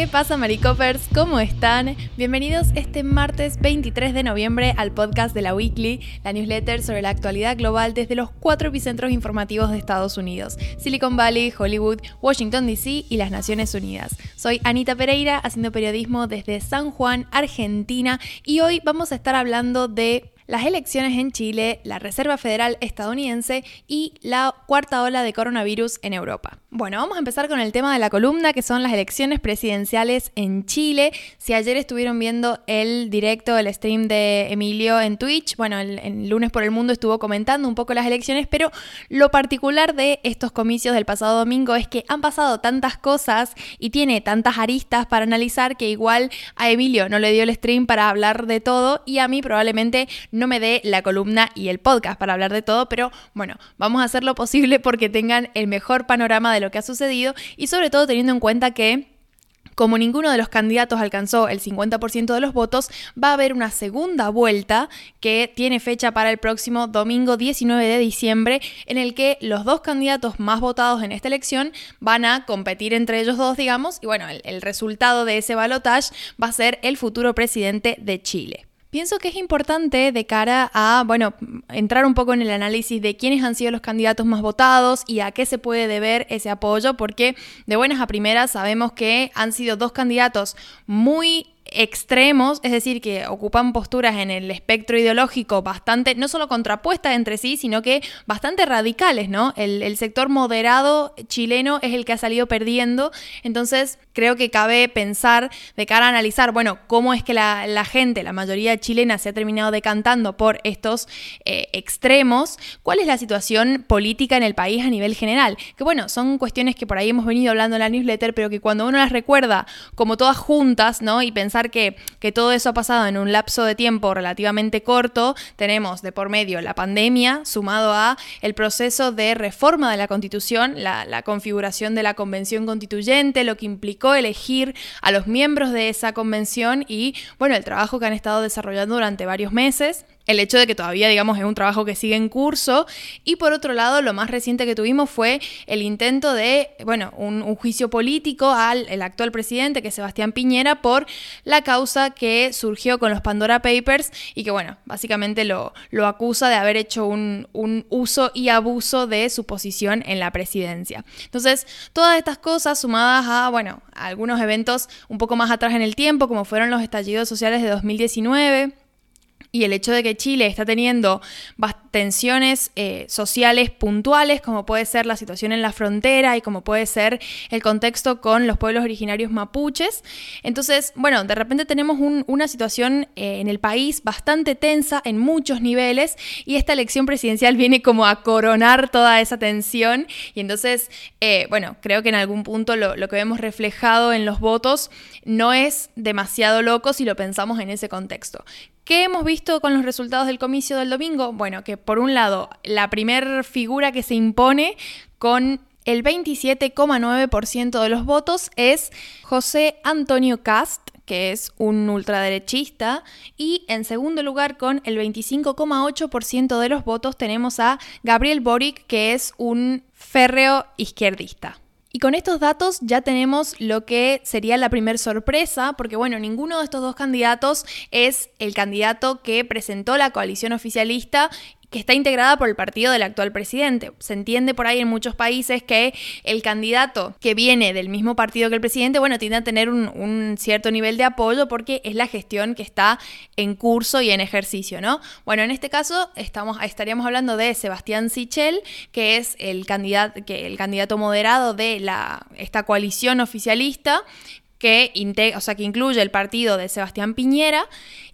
¿Qué pasa, Maricopers? ¿Cómo están? Bienvenidos este martes 23 de noviembre al podcast de la Weekly, la newsletter sobre la actualidad global desde los cuatro epicentros informativos de Estados Unidos: Silicon Valley, Hollywood, Washington DC y las Naciones Unidas. Soy Anita Pereira, haciendo periodismo desde San Juan, Argentina, y hoy vamos a estar hablando de las elecciones en Chile, la Reserva Federal estadounidense y la cuarta ola de coronavirus en Europa. Bueno, vamos a empezar con el tema de la columna, que son las elecciones presidenciales en Chile. Si ayer estuvieron viendo el directo, el stream de Emilio en Twitch, bueno, el, lunes por el mundo estuvo comentando un poco las elecciones, pero lo particular de estos comicios del pasado domingo es que han pasado tantas cosas y tiene tantas aristas para analizar que igual a Emilio no le dio el stream para hablar de todo y a mí probablemente no me dé la columna y el podcast para hablar de todo, pero bueno, vamos a hacer lo posible porque tengan el mejor panorama de lo que ha sucedido y sobre todo teniendo en cuenta que como ninguno de los candidatos alcanzó el 50% de los votos, va a haber una segunda vuelta que tiene fecha para el próximo domingo 19 de diciembre, en el que los dos candidatos más votados en esta elección van a competir entre ellos dos, digamos, y bueno, el, el resultado de ese balotaje va a ser el futuro presidente de Chile. Pienso que es importante de cara a, bueno, entrar un poco en el análisis de quiénes han sido los candidatos más votados y a qué se puede deber ese apoyo, porque de buenas a primeras sabemos que han sido dos candidatos muy extremos, es decir, que ocupan posturas en el espectro ideológico bastante, no solo contrapuestas entre sí, sino que bastante radicales, ¿no? El, sector moderado chileno es el que ha salido perdiendo, entonces creo que cabe pensar de cara a analizar, bueno, cómo es que la, la gente, la mayoría chilena se ha terminado decantando por estos eh, extremos, cuál es la situación política en el país a nivel general, que bueno, son cuestiones que por ahí hemos venido hablando en la newsletter, pero que cuando uno las recuerda como todas juntas, ¿no? Y pensar que, todo eso ha pasado en un lapso de tiempo relativamente corto, tenemos de por medio la pandemia sumado a el proceso de reforma de la constitución, la, la configuración de la convención constituyente, lo que implicó elegir a los miembros de esa convención y bueno, el trabajo que han estado desarrollando durante varios meses el hecho de que todavía, digamos, es un trabajo que sigue en curso. Y por otro lado, lo más reciente que tuvimos fue el intento de, bueno, un, juicio político al el actual presidente, que es Sebastián Piñera, por la causa que surgió con los Pandora Papers y que, bueno, básicamente lo, lo acusa de haber hecho un, un uso y abuso de su posición en la presidencia. Entonces, todas estas cosas sumadas a, bueno, a algunos eventos un poco más atrás en el tiempo, como fueron los estallidos sociales de 2019, y el hecho de que Chile está teniendo tensiones eh, sociales puntuales, como puede ser la situación en la frontera y como puede ser el contexto con los pueblos originarios mapuches. Entonces, bueno, de repente tenemos una situación eh, en el país bastante tensa en muchos niveles y esta elección presidencial viene como a coronar toda esa tensión y entonces, eh, bueno, creo que en algún punto lo, lo que vemos reflejado en los votos no es demasiado loco si lo pensamos en ese contexto. ¿Qué hemos visto con los resultados del comicio del domingo? Bueno, que por un lado, la primer figura que se impone con el 27,9% de los votos es José Antonio Cast, que es un ultraderechista, y en segundo lugar con el 25,8% de los votos tenemos a Gabriel Boric, que es un férreo izquierdista. Y con estos datos ya tenemos lo que sería la primera sorpresa, porque bueno, ninguno de estos dos candidatos es el candidato que presentó la coalición oficialista que está integrada por el partido del actual presidente. Se entiende por ahí en muchos países que el candidato que viene del mismo partido que el presidente, bueno, tiende a tener un, cierto nivel de apoyo porque es la gestión que está en curso y en ejercicio, ¿no? Bueno, en este caso estamos, estaríamos hablando de Sebastián Sichel, que es el candidato, que el candidato moderado de la, esta coalición oficialista que, o sea, que incluye el partido de Sebastián Piñera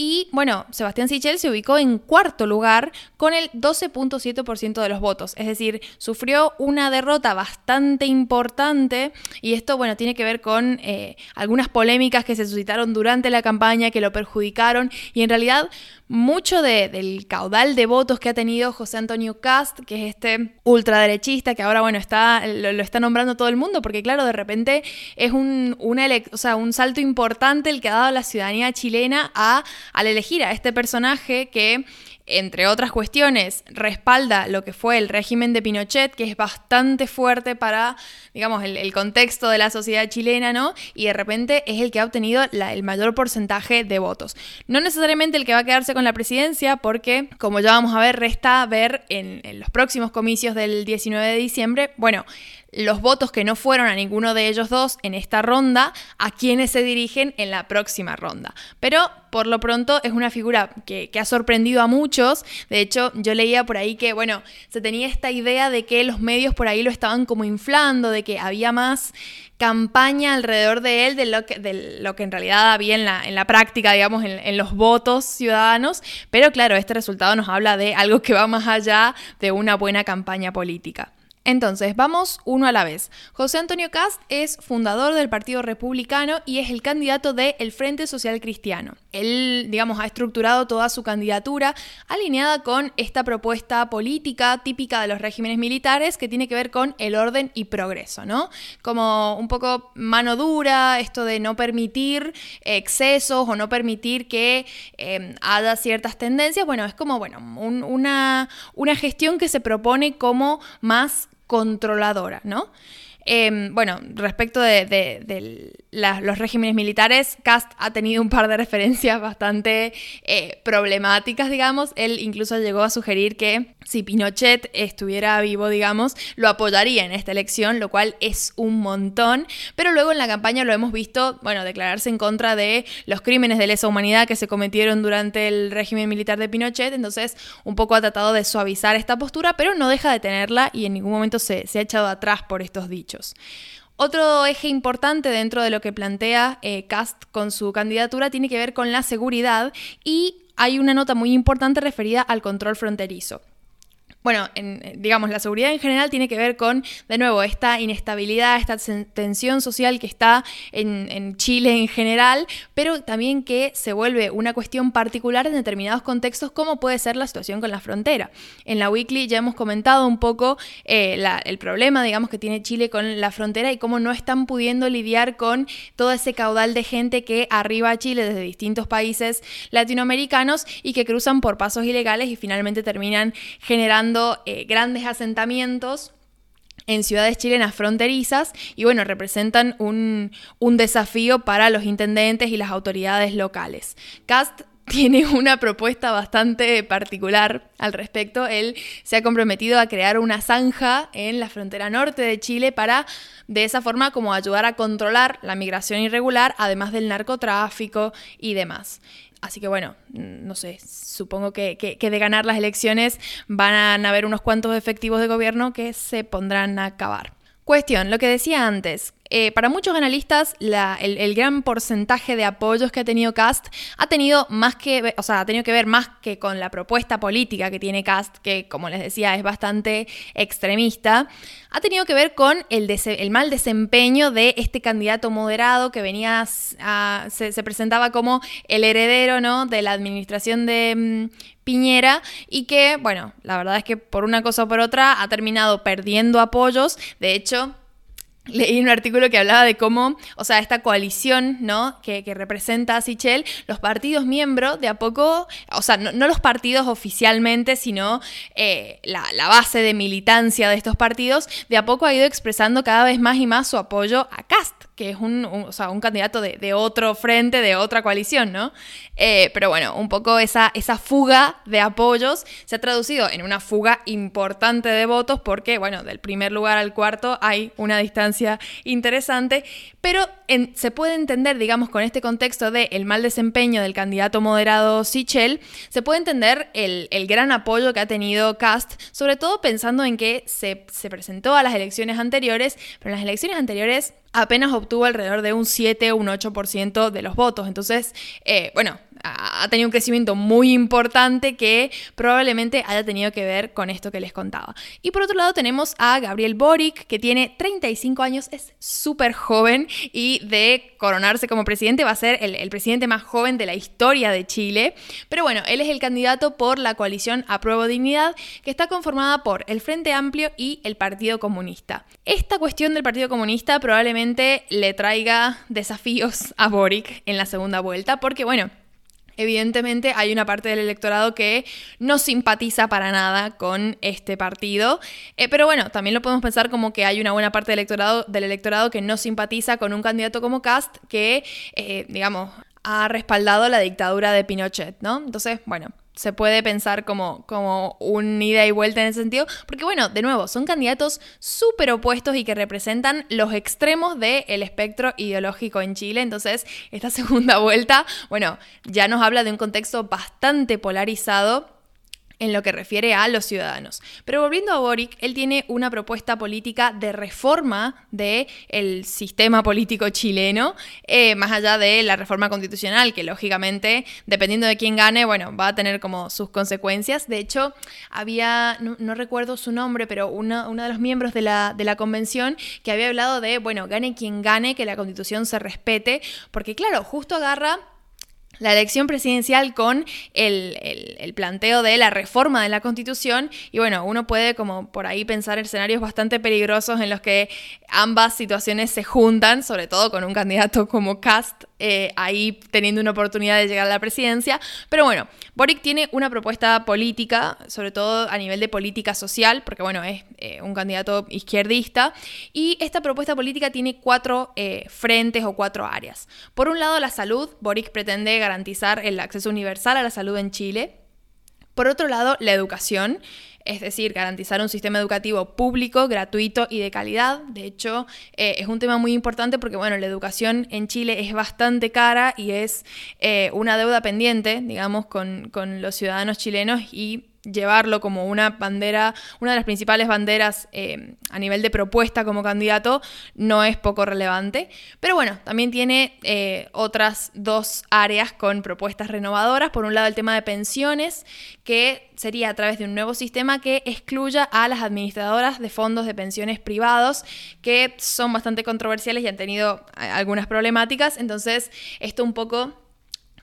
y bueno, Sebastián Sichel se ubicó en cuarto lugar con el 12.7% de los votos. Es decir, sufrió una derrota bastante importante y esto, bueno, tiene que ver con eh, algunas polémicas que se suscitaron durante la campaña que lo perjudicaron y en realidad mucho del caudal de votos que ha tenido José Antonio Cast, que es este ultraderechista que ahora, bueno, está, lo, está nombrando todo el mundo, porque claro, de repente es un, o sea, un salto importante el que ha dado la ciudadanía chilena a, al elegir a este personaje que entre otras cuestiones, respalda lo que fue el régimen de Pinochet, que es bastante fuerte para, digamos, el, contexto de la sociedad chilena, ¿no? Y de repente es el que ha obtenido el mayor porcentaje de votos. No necesariamente el que va a quedarse con la presidencia, porque, como ya vamos a ver, resta ver en, los próximos comicios del 19 de diciembre, bueno, los votos que no fueron a ninguno de ellos dos en esta ronda, a quienes se dirigen en la próxima ronda. Pero por lo pronto es una figura que, ha sorprendido a muchos. De hecho, yo leía por ahí que, bueno, se tenía esta idea de que los medios por ahí lo estaban como inflando, de que había más campaña alrededor de él de lo que, de lo que en realidad había en la, en la práctica, digamos, en, en, los votos ciudadanos. Pero claro, este resultado nos habla de algo que va más allá de una buena campaña política. Entonces, vamos uno a la vez. José Antonio Cast es fundador del Partido Republicano y es el candidato del Frente Social Cristiano. Él, digamos, ha estructurado toda su candidatura alineada con esta propuesta política típica de los regímenes militares que tiene que ver con el orden y progreso, ¿no? Como un poco mano dura, esto de no permitir excesos o no permitir que eh, haya ciertas tendencias. Bueno, es como, bueno, una, una gestión que se propone como más controladora, ¿no? Em, bueno, respecto de, los regímenes militares, Cast ha tenido un par de referencias bastante eh, problemáticas, digamos. Él incluso llegó a sugerir que si Pinochet estuviera vivo, digamos, lo apoyaría en esta elección, lo cual es un montón. Pero luego en la campaña lo hemos visto, bueno, declararse en contra de los crímenes de lesa humanidad que se cometieron durante el régimen militar de Pinochet. Entonces, un poco ha tratado de suavizar esta postura, pero no deja de tenerla y en ningún momento se, ha echado atrás por estos dichos. Otro eje importante dentro de lo que plantea eh, Cast con su candidatura tiene que ver con la seguridad y hay una nota muy importante referida al control fronterizo. Bueno, en, digamos, la seguridad en general tiene que ver con, de nuevo, esta inestabilidad, esta tensión social que está en, Chile en general, pero también que se vuelve una cuestión particular en determinados contextos, como puede ser la situación con la frontera. En la Weekly ya hemos comentado un poco eh, el problema, digamos, que tiene Chile con la frontera y cómo no están pudiendo lidiar con todo ese caudal de gente que arriba a Chile desde distintos países latinoamericanos y que cruzan por pasos ilegales y finalmente terminan generando eh, grandes asentamientos en ciudades chilenas fronterizas y bueno, representan un, desafío para los intendentes y las autoridades locales. Cast tiene una propuesta bastante particular al respecto. Él se ha comprometido a crear una zanja en la frontera norte de Chile para de esa forma como ayudar a controlar la migración irregular, además del narcotráfico y demás. Así que bueno, no sé, supongo que, que, de ganar las elecciones van a haber unos cuantos efectivos de gobierno que se pondrán a acabar. Cuestión, lo que decía antes, eh, para muchos analistas, el, gran porcentaje de apoyos que ha tenido Cast ha tenido más que, o sea, ha tenido que ver más que con la propuesta política que tiene Cast, que como les decía es bastante extremista, ha tenido que ver con el, mal desempeño de este candidato moderado que venía, se, presentaba como el heredero, ¿no? De la administración de mm, Piñera y que, bueno, la verdad es que por una cosa o por otra ha terminado perdiendo apoyos. De hecho, leí un artículo que hablaba de cómo, o sea, esta coalición, ¿no? Que, representa a Sichel, los partidos miembros, de a poco, o sea, no, los partidos oficialmente, sino eh, la, base de militancia de estos partidos, de a poco ha ido expresando cada vez más y más su apoyo a Cast, que es un, o sea, un candidato de, otro frente, de otra coalición, ¿no? Eh, pero bueno, un poco esa, esa fuga de apoyos se ha traducido en una fuga importante de votos porque, bueno, del primer lugar al cuarto hay una distancia interesante, pero se puede entender, digamos, con este contexto de el mal desempeño del candidato moderado Sichel, se puede entender el, gran apoyo que ha tenido Cast, sobre todo pensando en que se, presentó a las elecciones anteriores, pero en las elecciones anteriores apenas obtuvo alrededor de un 7 o un 8% de los votos. Entonces, eh, bueno, ha tenido un crecimiento muy importante que probablemente haya tenido que ver con esto que les contaba. Y por otro lado tenemos a Gabriel Boric, que tiene 35 años, es súper joven y de coronarse como presidente va a ser el, presidente más joven de la historia de Chile. Pero bueno, él es el candidato por la coalición Apruebo Dignidad, que está conformada por el Frente Amplio y el Partido Comunista. Esta cuestión del Partido Comunista probablemente le traiga desafíos a Boric en la segunda vuelta, porque bueno, Evidentemente hay una parte del electorado que no simpatiza para nada con este partido, eh, pero bueno, también lo podemos pensar como que hay una buena parte del electorado, que no simpatiza con un candidato como Cast que, eh, digamos, ha respaldado la dictadura de Pinochet, ¿no? Entonces, bueno, se puede pensar como, como un ida y vuelta en ese sentido, porque bueno, de nuevo, son candidatos súper opuestos y que representan los extremos del espectro ideológico en Chile, entonces esta segunda vuelta, bueno, ya nos habla de un contexto bastante polarizado en lo que refiere a los ciudadanos. Pero volviendo a Boric, él tiene una propuesta política de reforma del sistema político chileno, eh, más allá de la reforma constitucional, que lógicamente, dependiendo de quién gane, bueno, va a tener como sus consecuencias. De hecho, había, no, recuerdo su nombre, pero uno, de los miembros de la, de la convención que había hablado de, bueno, gane quien gane, que la constitución se respete, porque claro, justo agarra la elección presidencial con el, planteo de la reforma de la constitución. Y bueno, uno puede como por ahí pensar en escenarios bastante peligrosos en los que ambas situaciones se juntan, sobre todo con un candidato como Cast eh, ahí teniendo una oportunidad de llegar a la presidencia. Pero bueno, Boric tiene una propuesta política, sobre todo a nivel de política social, porque bueno, es eh, un candidato izquierdista, y esta propuesta política tiene cuatro eh, frentes o cuatro áreas. Por un lado, la salud. Boric pretende garantizar el acceso universal a la salud en Chile. Por otro lado, la educación es decir, garantizar un sistema educativo público, gratuito y de calidad. De hecho, eh, es un tema muy importante porque, bueno, la educación en Chile es bastante cara y es eh, una deuda pendiente, digamos, con, con los ciudadanos chilenos y llevarlo como una bandera, una de las principales banderas eh, a nivel de propuesta como candidato, no es poco relevante. Pero bueno, también tiene eh, otras dos áreas con propuestas renovadoras. Por un lado, el tema de pensiones, que sería a través de un nuevo sistema que excluya a las administradoras de fondos de pensiones privados, que son bastante controversiales y han tenido eh, algunas problemáticas. Entonces, esto un poco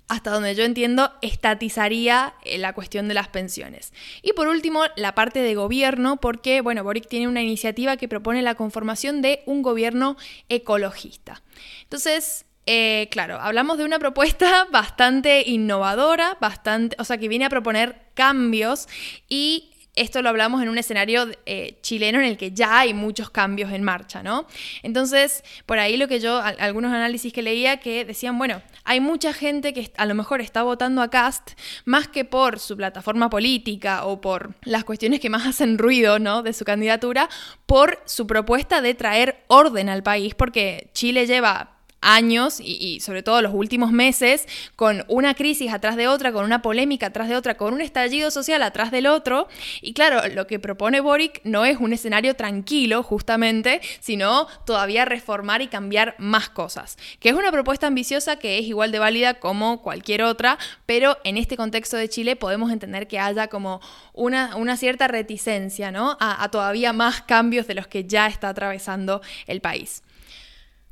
hasta donde yo entiendo, estatizaría eh, la cuestión de las pensiones. Y por último, la parte de gobierno, porque, bueno, Boric tiene una iniciativa que propone la conformación de un gobierno ecologista. Entonces, eh, claro, hablamos de una propuesta bastante innovadora, bastante, o sea, que viene a proponer cambios y esto lo hablamos en un escenario eh, chileno en el que ya hay muchos cambios en marcha, ¿no? Entonces, por ahí lo que yo, algunos análisis que leía que decían, bueno, hay mucha gente que a lo mejor está votando a Cast más que por su plataforma política o por las cuestiones que más hacen ruido, ¿no? De su candidatura, por su propuesta de traer orden al país, porque Chile lleva años y, sobre todo los últimos meses con una crisis atrás de otra, con una polémica atrás de otra, con un estallido social atrás del otro. Y claro, lo que propone Boric no es un escenario tranquilo, justamente, sino todavía reformar y cambiar más cosas. Que es una propuesta ambiciosa que es igual de válida como cualquier otra, pero en este contexto de Chile podemos entender que haya como una, una cierta reticencia, ¿no? a todavía más cambios de los que ya está atravesando el país.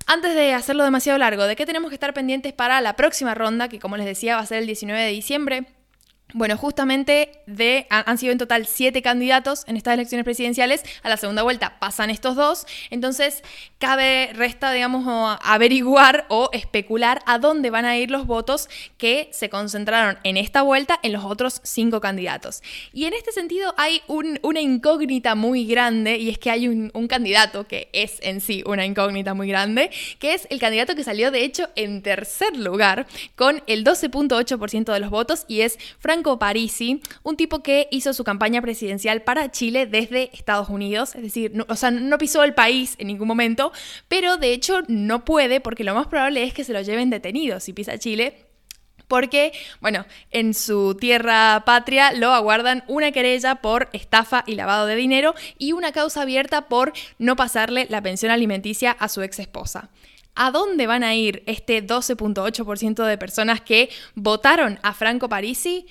Antes de hacerlo demasiado largo, ¿de qué tenemos que estar pendientes para la próxima ronda, que como les decía va a ser el 19 de diciembre? Bueno, justamente han sido en total siete candidatos en estas elecciones presidenciales. A la segunda vuelta pasan estos dos. Entonces, cabe, resta, digamos, averiguar o especular a dónde van a ir los votos que se concentraron en esta vuelta en los otros cinco candidatos. Y en este sentido hay una incógnita muy grande y es que hay un, un candidato que es en sí una incógnita muy grande, que es el candidato que salió de hecho en tercer lugar con el 12.8% de los votos y es Frank Parisi, un tipo que hizo su campaña presidencial para Chile desde Estados Unidos, es decir, no, o sea, no pisó el país en ningún momento, pero de hecho no puede porque lo más probable es que se lo lleven detenido si pisa Chile porque, bueno, en su tierra patria lo aguardan una querella por estafa y lavado de dinero y una causa abierta por no pasarle la pensión alimenticia a su ex esposa. ¿A dónde van a ir este 12.8% de personas que votaron a Franco Parisi?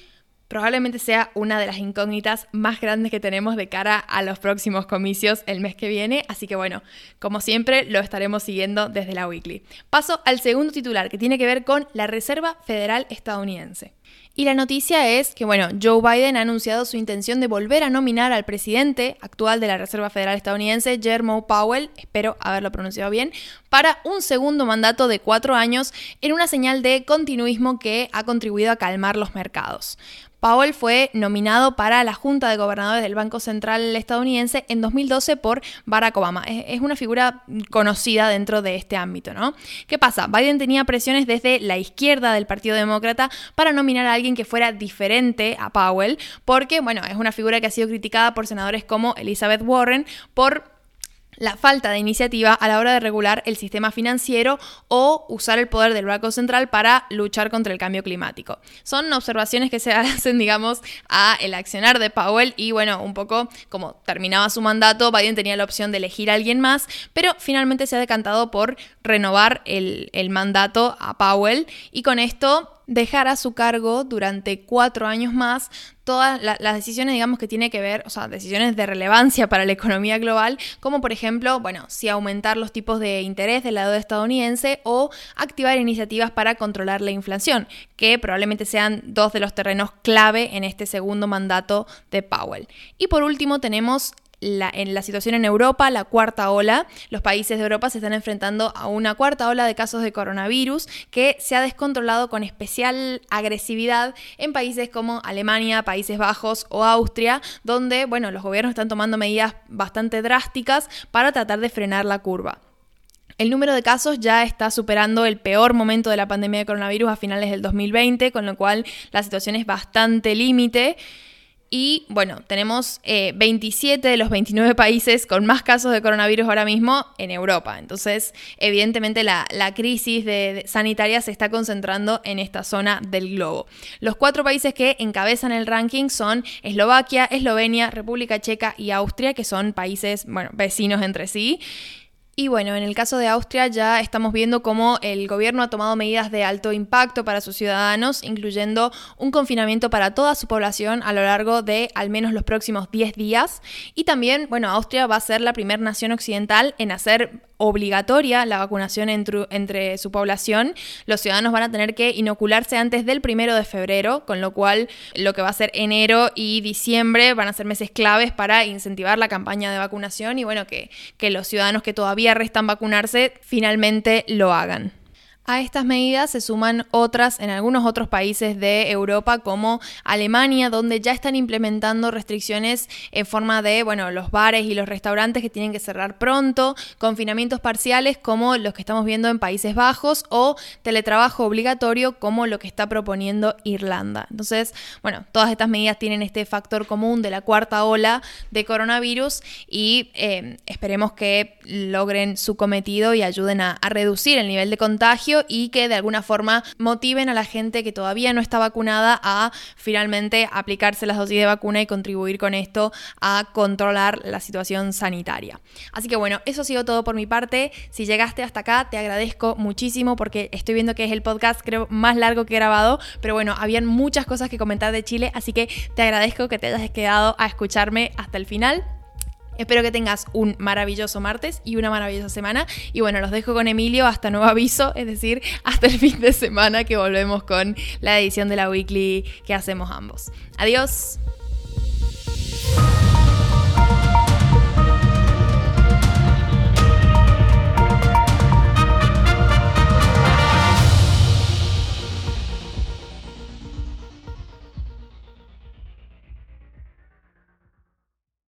Probablemente sea una de las incógnitas más grandes que tenemos de cara a los próximos comicios el mes que viene, así que bueno, como siempre lo estaremos siguiendo desde la Weekly. Paso al segundo titular que tiene que ver con la Reserva Federal estadounidense. Y la noticia es que, bueno, Joe Biden ha anunciado su intención de volver a nominar al presidente actual de la Reserva Federal estadounidense, Jerome Powell, espero haberlo pronunciado bien, para un segundo mandato de cuatro años en una señal de continuismo que ha contribuido a calmar los mercados. Powell fue nominado para la Junta de Gobernadores del Banco Central estadounidense en 2012 por Barack Obama. Es una figura conocida dentro de este ámbito, ¿no? ¿Qué pasa? Biden tenía presiones desde la izquierda del Partido Demócrata para nominar a alguien que fuera diferente a Powell, porque, bueno, es una figura que ha sido criticada por senadores como Elizabeth Warren por la falta de iniciativa a la hora de regular el sistema financiero o usar el poder del Banco Central para luchar contra el cambio climático. Son observaciones que se hacen, digamos, a el accionar de Powell y bueno, un poco como terminaba su mandato, Biden tenía la opción de elegir a alguien más, pero finalmente se ha decantado por renovar el, el mandato a Powell y con esto dejar a su cargo durante cuatro años más todas las decisiones, digamos, que tiene que ver, o sea, decisiones de relevancia para la economía global, como por ejemplo, bueno, si aumentar los tipos de interés del lado estadounidense o activar iniciativas para controlar la inflación, que probablemente sean dos de los terrenos clave en este segundo mandato de Powell. Y por último tenemos en la situación en Europa, la cuarta ola. Los países de Europa se están enfrentando a una cuarta ola de casos de coronavirus que se ha descontrolado con especial agresividad en países como Alemania, Países Bajos o Austria, donde, bueno, los gobiernos están tomando medidas bastante drásticas para tratar de frenar la curva. El número de casos ya está superando el peor momento de la pandemia de coronavirus a finales del 2020, con lo cual la situación es bastante límite. Y bueno, tenemos 27 eh, de los 29 países con más casos de coronavirus ahora mismo en Europa. Entonces, evidentemente la, crisis sanitaria se está concentrando en esta zona del globo. Los cuatro países que encabezan el ranking son Eslovaquia, Eslovenia, República Checa y Austria, que son países, bueno, vecinos entre sí. Y bueno, en el caso de Austria ya estamos viendo cómo el gobierno ha tomado medidas de alto impacto para sus ciudadanos, incluyendo un confinamiento para toda su población a lo largo de al menos los próximos 10 días. Y también, bueno, Austria va a ser la primera nación occidental en hacer obligatoria la vacunación entre, su población. Los ciudadanos van a tener que inocularse antes del primero de febrero, con lo cual lo que va a ser enero y diciembre van a ser meses claves para incentivar la campaña de vacunación y bueno, que, que los ciudadanos que todavía restan vacunarse finalmente lo hagan. A estas medidas se suman otras en algunos otros países de Europa como Alemania, donde ya están implementando restricciones en forma de, bueno, los bares y los restaurantes que tienen que cerrar pronto, confinamientos parciales como los que estamos viendo en Países Bajos o teletrabajo obligatorio como lo que está proponiendo Irlanda. Entonces, bueno, todas estas medidas tienen este factor común de la cuarta ola de coronavirus y eh, esperemos que logren su cometido y ayuden a reducir el nivel de contagio y que de alguna forma motiven a la gente que todavía no está vacunada a finalmente aplicarse las dosis de vacuna y contribuir con esto a controlar la situación sanitaria. Así que bueno, eso ha sido todo por mi parte. Si llegaste hasta acá, te agradezco muchísimo porque estoy viendo que es el podcast creo más largo que he grabado, pero bueno, habían muchas cosas que comentar de Chile, así que te agradezco que te hayas quedado a escucharme hasta el final. Espero que tengas un maravilloso martes y una maravillosa semana. Y bueno, los dejo con Emilio hasta nuevo aviso, es decir, hasta el fin de semana que volvemos con la edición de la weekly que hacemos ambos. Adiós.